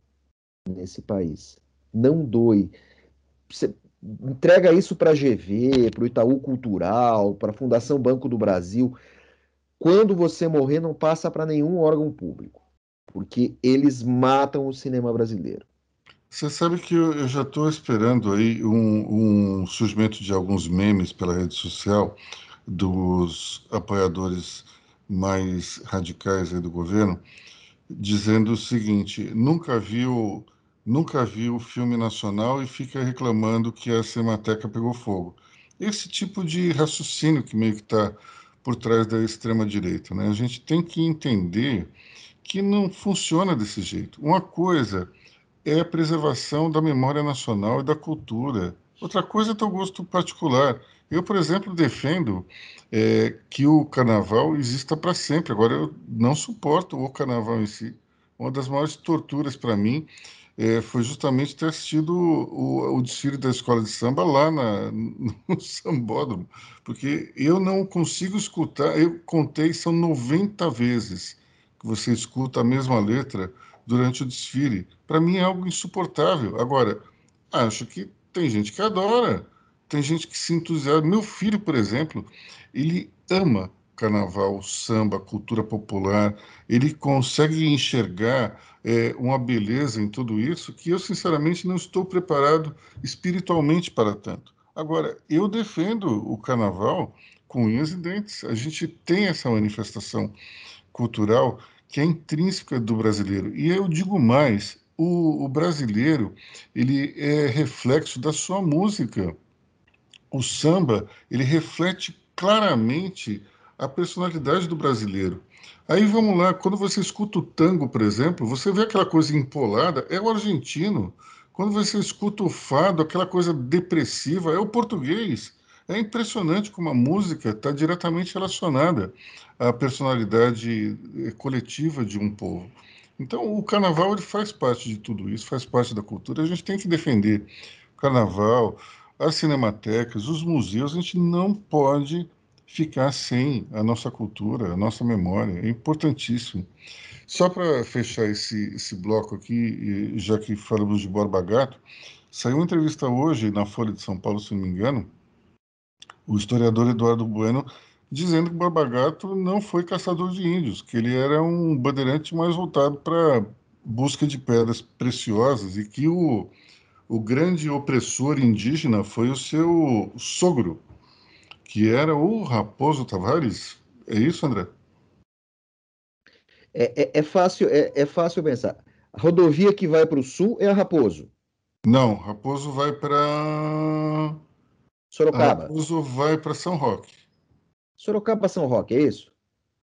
Speaker 2: nesse país. Não doe. Entrega isso para a GV, para o Itaú Cultural, para a Fundação Banco do Brasil quando você morrer, não passa para nenhum órgão público, porque eles matam o cinema brasileiro.
Speaker 1: Você sabe que eu, já estou esperando aí um, um, surgimento de alguns memes pela rede social dos apoiadores mais radicais do governo, dizendo o seguinte: nunca viu nunca viu filme nacional e fica reclamando que a Cinemateca pegou fogo. Esse tipo de raciocínio que meio que está por trás da extrema-direita. Né? A gente tem que entender que não funciona desse jeito. Uma coisa é a preservação da memória nacional e da cultura. Outra coisa é teu gosto particular. Eu, por exemplo, defendo é, que o carnaval exista para sempre. Agora, eu não suporto o carnaval em si. Uma das maiores torturas para mim é, foi justamente ter assistido o, o, desfile da escola de samba lá na, no sambódromo, porque eu não consigo escutar, eu contei, são 90 vezes que você escuta a mesma letra durante o desfile. Para mim é algo insuportável. Agora, acho que tem gente que adora, tem gente que se entusiasma. Meu filho, por exemplo, ele ama carnaval, samba, cultura popular, ele consegue enxergar é, uma beleza em tudo isso que eu, sinceramente, não estou preparado espiritualmente para tanto. Agora, eu defendo o carnaval com unhas e dentes. A gente tem essa manifestação cultural que é intrínseca do brasileiro. E eu digo mais, o, o brasileiro ele é reflexo da sua música. O samba ele reflete claramente a personalidade do brasileiro. Aí vamos lá, quando você escuta o tango, por exemplo, você vê aquela coisa empolada, é o argentino. Quando você escuta o fado, aquela coisa depressiva, é o português. É impressionante como a música está diretamente relacionada à personalidade eh, coletiva de um povo. Então, o carnaval ele faz parte de tudo isso, faz parte da cultura. A gente tem que defender o carnaval, as cinematecas, os museus. A gente não pode ficar sem a nossa cultura, a nossa memória. É importantíssimo. Só para fechar esse, esse bloco aqui, já que falamos de Borba Gato, saiu uma entrevista hoje na Folha de São Paulo, se não me engano, o historiador Eduardo Bueno dizendo que Borba Gato não foi caçador de índios, que ele era um bandeirante mais voltado para busca de pedras preciosas e que o, o grande opressor indígena foi o seu sogro, que era o Raposo Tavares. É isso, André?
Speaker 2: É, é, é fácil, é, é, fácil pensar. A rodovia que vai para o sul é a Raposo.
Speaker 1: Não, Raposo vai para.
Speaker 2: Sorocaba.
Speaker 1: Raposo vai para São Roque.
Speaker 2: Sorocaba São Roque, é isso?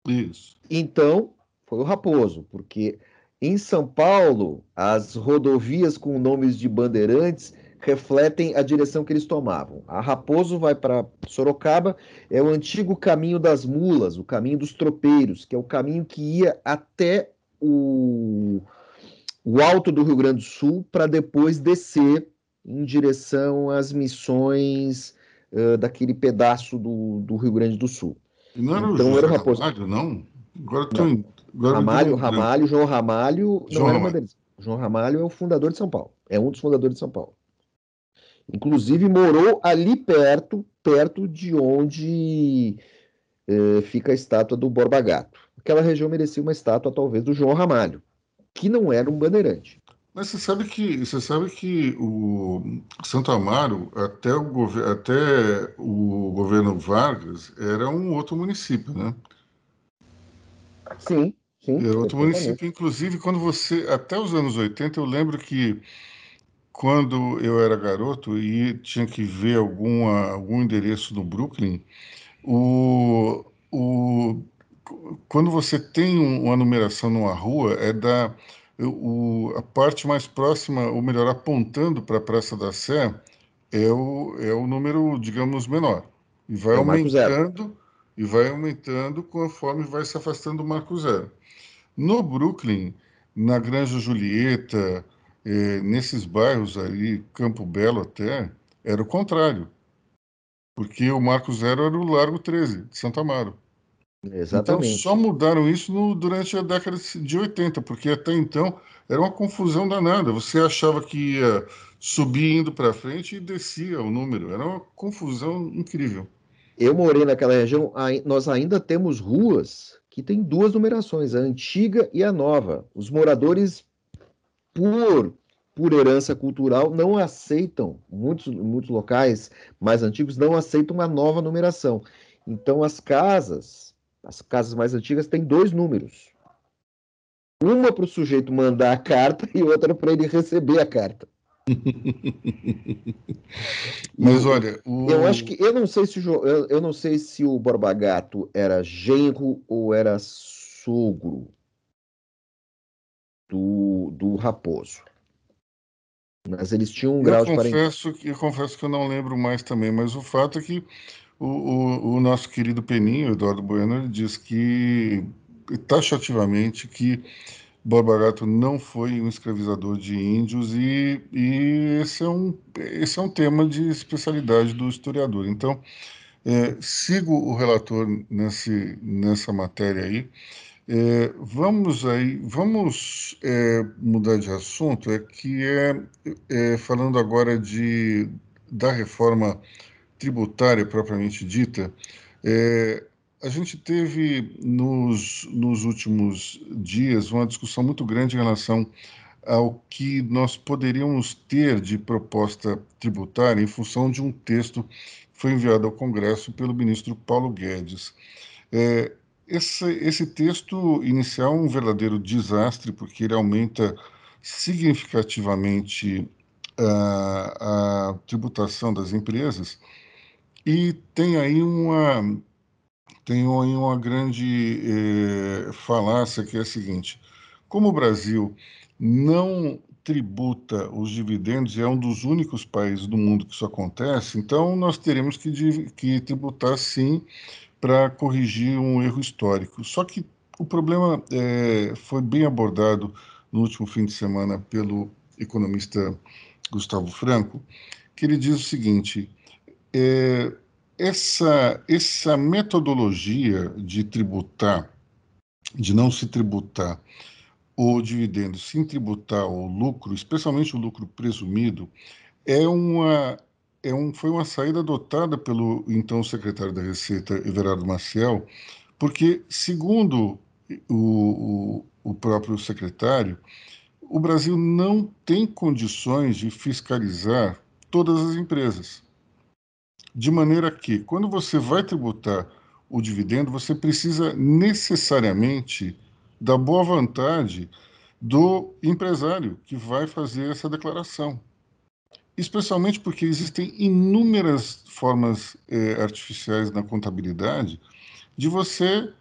Speaker 1: Isso.
Speaker 2: Então, foi o Raposo, porque em São Paulo, as rodovias com nomes de bandeirantes refletem a direção que eles tomavam. A Raposo vai para Sorocaba, é o antigo caminho das mulas, o caminho dos tropeiros, que é o caminho que ia até o, o alto do Rio Grande do Sul para depois descer em direção às missões uh, daquele pedaço do, do Rio Grande do Sul.
Speaker 1: Não era então, o era o Raposo. Ramalho, não?
Speaker 2: Agora. Agora Ramalho, Ramalho, João Ramalho, João não Ramalho. João Ramalho é o fundador de São Paulo, é um dos fundadores de São Paulo. Inclusive morou ali perto, perto de onde eh, fica a estátua do Borba Gato. Aquela região merecia uma estátua, talvez, do João Ramalho, que não era um bandeirante.
Speaker 1: Mas você sabe que você sabe que o Santo Amaro até o, até o governo Vargas era um outro município, né?
Speaker 2: Sim, sim.
Speaker 1: Era outro município, inclusive quando você até os anos 80 eu lembro que quando eu era garoto e tinha que ver alguma, algum endereço no Brooklyn, o, o, quando você tem uma numeração numa rua, é da o, a parte mais próxima, ou melhor, apontando para a Praça da Sé, é o, é o número, digamos, menor. E vai é aumentando, e vai aumentando conforme vai se afastando do marco zero. No Brooklyn, na Granja Julieta, eh, nesses bairros aí, Campo Belo até, era o contrário. Porque o Marco Zero era o Largo 13, de Santa Amaro. Então, Exatamente. Então, só mudaram isso no, durante a década de 80, porque até então era uma confusão danada. Você achava que ia subir indo para frente e descia o número. Era uma confusão incrível.
Speaker 2: Eu morei naquela região, nós ainda temos ruas que têm duas numerações, a antiga e a nova. Os moradores por, por herança cultural, não aceitam, muitos, muitos locais mais antigos não aceitam a nova numeração. Então, as casas, as casas mais antigas, têm dois números. Uma para o sujeito mandar a carta e outra para ele receber a carta.
Speaker 1: Mas olha,
Speaker 2: o... eu acho que eu não sei se o, eu, eu não sei se o Borba Gato era genro ou era sogro do, do Raposo. Mas eles tinham um eu grau
Speaker 1: confesso de que Eu confesso que eu não lembro mais também, mas o fato é que o, o, o nosso querido Peninho, Eduardo Bueno, ele diz que, taxativamente, que Borba Gato não foi um escravizador de índios e, e esse, é um, esse é um tema de especialidade do historiador. Então, é, sigo o relator nesse, nessa matéria aí, é, vamos aí, vamos é, mudar de assunto, é que é, é, falando agora de da reforma tributária propriamente dita, é, a gente teve nos, nos últimos dias uma discussão muito grande em relação ao que nós poderíamos ter de proposta tributária em função de um texto que foi enviado ao Congresso pelo ministro Paulo Guedes. É, esse, esse texto inicial é um verdadeiro desastre, porque ele aumenta significativamente a, a tributação das empresas e tem aí uma, tem aí uma grande eh, falácia que é a seguinte: como o Brasil não tributa os dividendos e é um dos únicos países do mundo que isso acontece, então nós teremos que, que tributar sim para corrigir um erro histórico. Só que o problema é, foi bem abordado no último fim de semana pelo economista Gustavo Franco, que ele diz o seguinte: é, essa, essa metodologia de tributar, de não se tributar o dividendo, sim tributar o lucro, especialmente o lucro presumido, é uma é um, foi uma saída adotada pelo então secretário da Receita, Everardo Maciel, porque, segundo o, o, o próprio secretário, o Brasil não tem condições de fiscalizar todas as empresas. De maneira que, quando você vai tributar o dividendo, você precisa necessariamente da boa vontade do empresário que vai fazer essa declaração especialmente porque existem inúmeras formas é, artificiais na contabilidade de você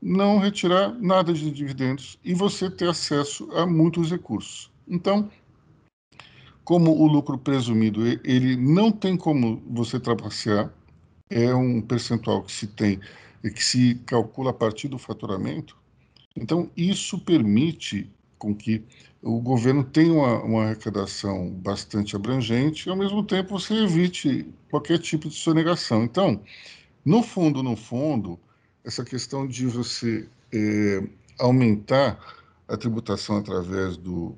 Speaker 1: não retirar nada de dividendos e você ter acesso a muitos recursos. Então, como o lucro presumido ele não tem como você trapacear, é um percentual que se tem e que se calcula a partir do faturamento. Então, isso permite com que o governo tenha uma, uma arrecadação bastante abrangente e, ao mesmo tempo, você evite qualquer tipo de sonegação. Então, no fundo, no fundo, essa questão de você é, aumentar a tributação através do,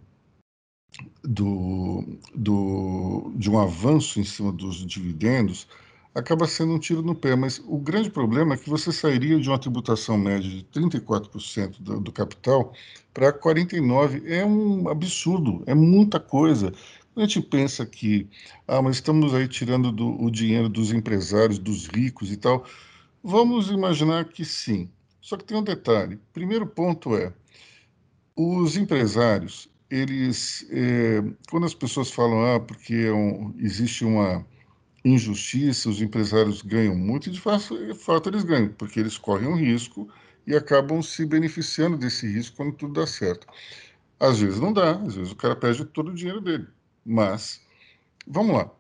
Speaker 1: do, do, de um avanço em cima dos dividendos acaba sendo um tiro no pé. Mas o grande problema é que você sairia de uma tributação média de 34% do, do capital para 49%. É um absurdo, é muita coisa. A gente pensa que, ah, mas estamos aí tirando do, o dinheiro dos empresários, dos ricos e tal. Vamos imaginar que sim. Só que tem um detalhe. Primeiro ponto é, os empresários, eles, é, quando as pessoas falam, ah, porque é um, existe uma injustiça, os empresários ganham muito, de fato, de fato eles ganham, porque eles correm um risco e acabam se beneficiando desse risco quando tudo dá certo. Às vezes não dá, às vezes o cara perde todo o dinheiro dele. Mas, vamos lá.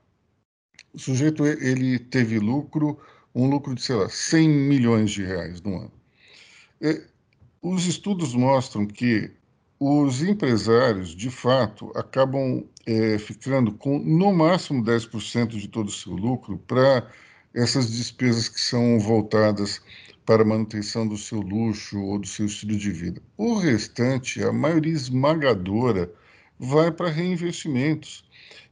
Speaker 1: O sujeito, ele teve lucro, um lucro de, sei lá, 100 milhões de reais no ano. E, os estudos mostram que os empresários, de fato, acabam é, ficando com no máximo 10% de todo o seu lucro para essas despesas que são voltadas para a manutenção do seu luxo ou do seu estilo de vida. O restante, a maioria esmagadora, vai para reinvestimentos.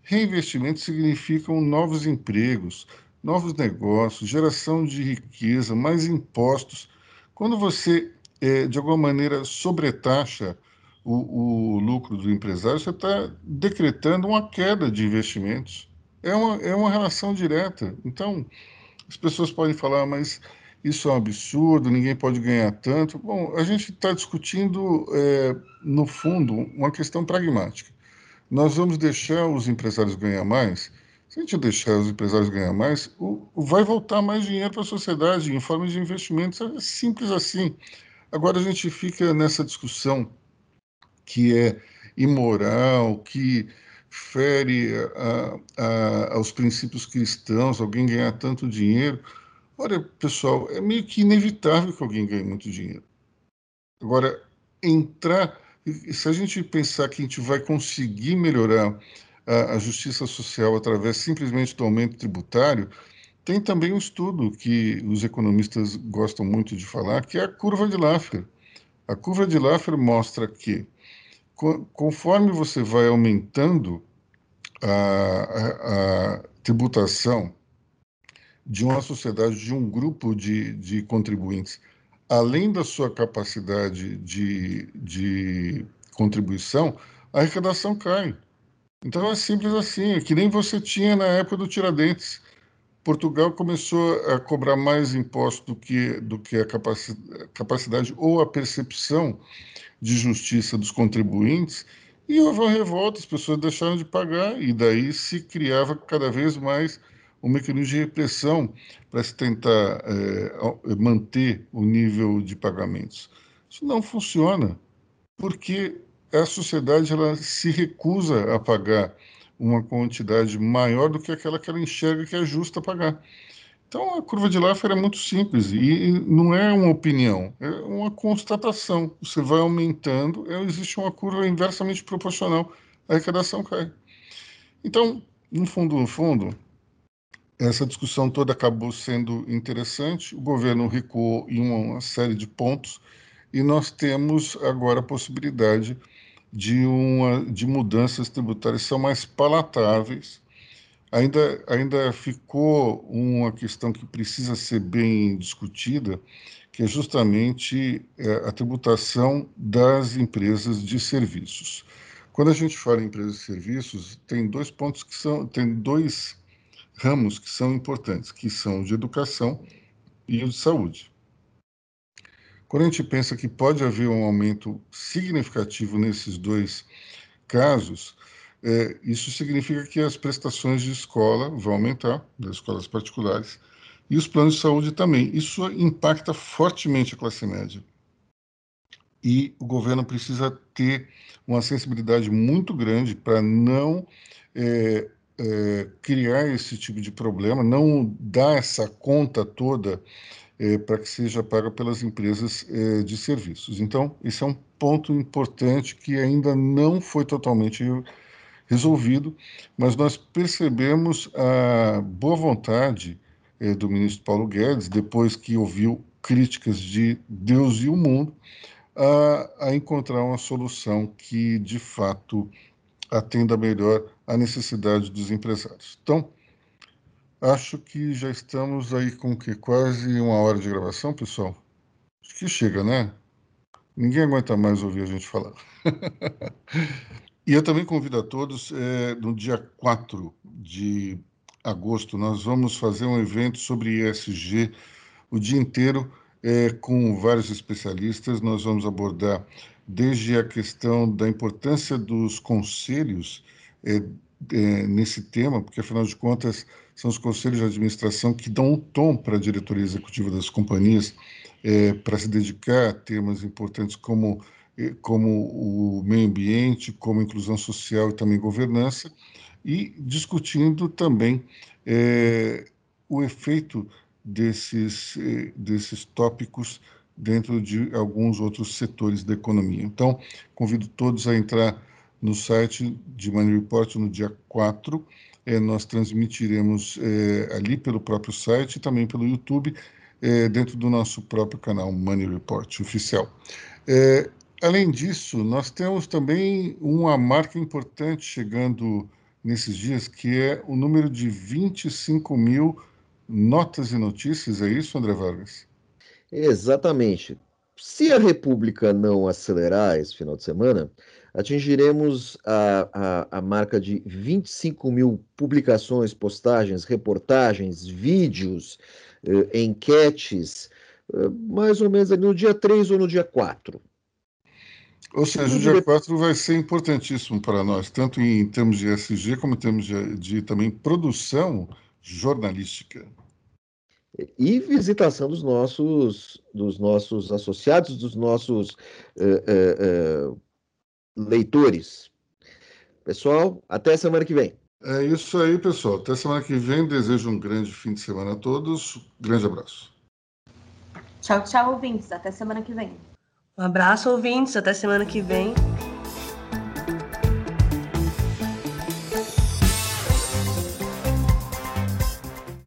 Speaker 1: Reinvestimentos significam novos empregos, novos negócios, geração de riqueza, mais impostos. Quando você, é, de alguma maneira, sobretaxa o, o lucro do empresário, você está decretando uma queda de investimentos. É uma, é uma relação direta. Então, as pessoas podem falar, mas isso é um absurdo, ninguém pode ganhar tanto. Bom, a gente está discutindo, é, no fundo, uma questão pragmática. Nós vamos deixar os empresários ganhar mais? Se a gente deixar os empresários ganhar mais, o, vai voltar mais dinheiro para a sociedade em forma de investimentos. É simples assim. Agora a gente fica nessa discussão que é imoral, que fere a, a, aos princípios cristãos, alguém ganhar tanto dinheiro. Olha, pessoal, é meio que inevitável que alguém ganhe muito dinheiro. Agora, entrar, se a gente pensar que a gente vai conseguir melhorar a, a justiça social através simplesmente do aumento tributário, tem também um estudo que os economistas gostam muito de falar, que é a curva de Laffer. A curva de Laffer mostra que conforme você vai aumentando a, a, a, tributação de uma sociedade, de um grupo de, de contribuintes, além da sua capacidade de, de contribuição, a arrecadação cai. Então é simples assim, é que nem você tinha na época do Tiradentes. Portugal começou a cobrar mais impostos do que, do que a capacidade ou a percepção de justiça dos contribuintes e houve uma revolta, as pessoas deixaram de pagar e daí se criava cada vez mais um mecanismo de repressão para se tentar é, manter o nível de pagamentos. Isso não funciona, porque a sociedade ela se recusa a pagar uma quantidade maior do que aquela que ela enxerga que é justa pagar. Então, a curva de Laffer é muito simples e não é uma opinião, é uma constatação. Você vai aumentando, é, existe uma curva inversamente proporcional, a arrecadação cai. Então, no fundo, no fundo, essa discussão toda acabou sendo interessante. O governo recuou em uma série de pontos e nós temos agora a possibilidade de, uma, de mudanças tributárias são mais palatáveis Ainda, ainda ficou uma questão que precisa ser bem discutida, que é justamente é, a tributação das empresas de serviços. Quando a gente fala em empresas de serviços, tem dois pontos que são, tem dois ramos que são importantes, que são o de educação e o de saúde. Quando a gente pensa que pode haver um aumento significativo nesses dois casos, é, isso significa que as prestações de escola vão aumentar, das escolas particulares, e os planos de saúde também. Isso impacta fortemente a classe média. E o governo precisa ter uma sensibilidade muito grande para não é, é, criar esse tipo de problema, não dar essa conta toda é, para que seja paga pelas empresas é, de serviços. Então, esse é um ponto importante que ainda não foi totalmente resolvido, mas nós percebemos a boa vontade é, do ministro Paulo Guedes, depois que ouviu críticas de Deus e o mundo, a, a encontrar uma solução que, de fato, atenda melhor à necessidade dos empresários. Então, acho que já estamos aí com que quase uma hora de gravação, pessoal. Acho que chega, né? Ninguém aguenta mais ouvir a gente falar. e eu também convido a todos, é, no dia 4 de agosto, nós vamos fazer um evento sobre ESG o dia inteiro é, com vários especialistas. Nós vamos abordar desde a questão da importância dos conselhos é, é, nesse tema, porque afinal de contas são os conselhos de administração que dão um tom para a diretoria executiva das companhias é, para se dedicar a temas importantes como é, como o meio ambiente, como inclusão social e também governança, e discutindo também é, o efeito desses, eh, desses tópicos dentro de alguns outros setores da economia. Então, convido todos a entrar no site de Money Report no dia 4. É, nós transmitiremos é, ali pelo próprio site e também pelo YouTube, é, dentro do nosso próprio canal Money Report oficial. além disso, nós temos também uma marca importante chegando nesses dias, que é o número de 25 mil notas e notícias, é isso, André Vargas?
Speaker 2: Exatamente. Se a República não acelerar esse final de semana, atingiremos a, a, a marca de 25 mil publicações, postagens, reportagens, vídeos, eh, enquetes, eh, mais ou menos no dia 3 ou no dia 4.
Speaker 1: Ou seja, o dia 4 vai ser importantíssimo para nós, tanto em termos de SG como em termos de, de também produção jornalística.
Speaker 2: E visitação dos nossos, dos nossos associados, dos nossos uh, uh, uh, leitores. Pessoal, até semana que vem.
Speaker 1: É isso aí, pessoal. Até semana que vem. Desejo um grande fim de semana a todos. Grande abraço.
Speaker 3: Tchau, tchau, ouvintes. Até semana que vem.
Speaker 4: Um abraço, ouvintes. Até semana que vem.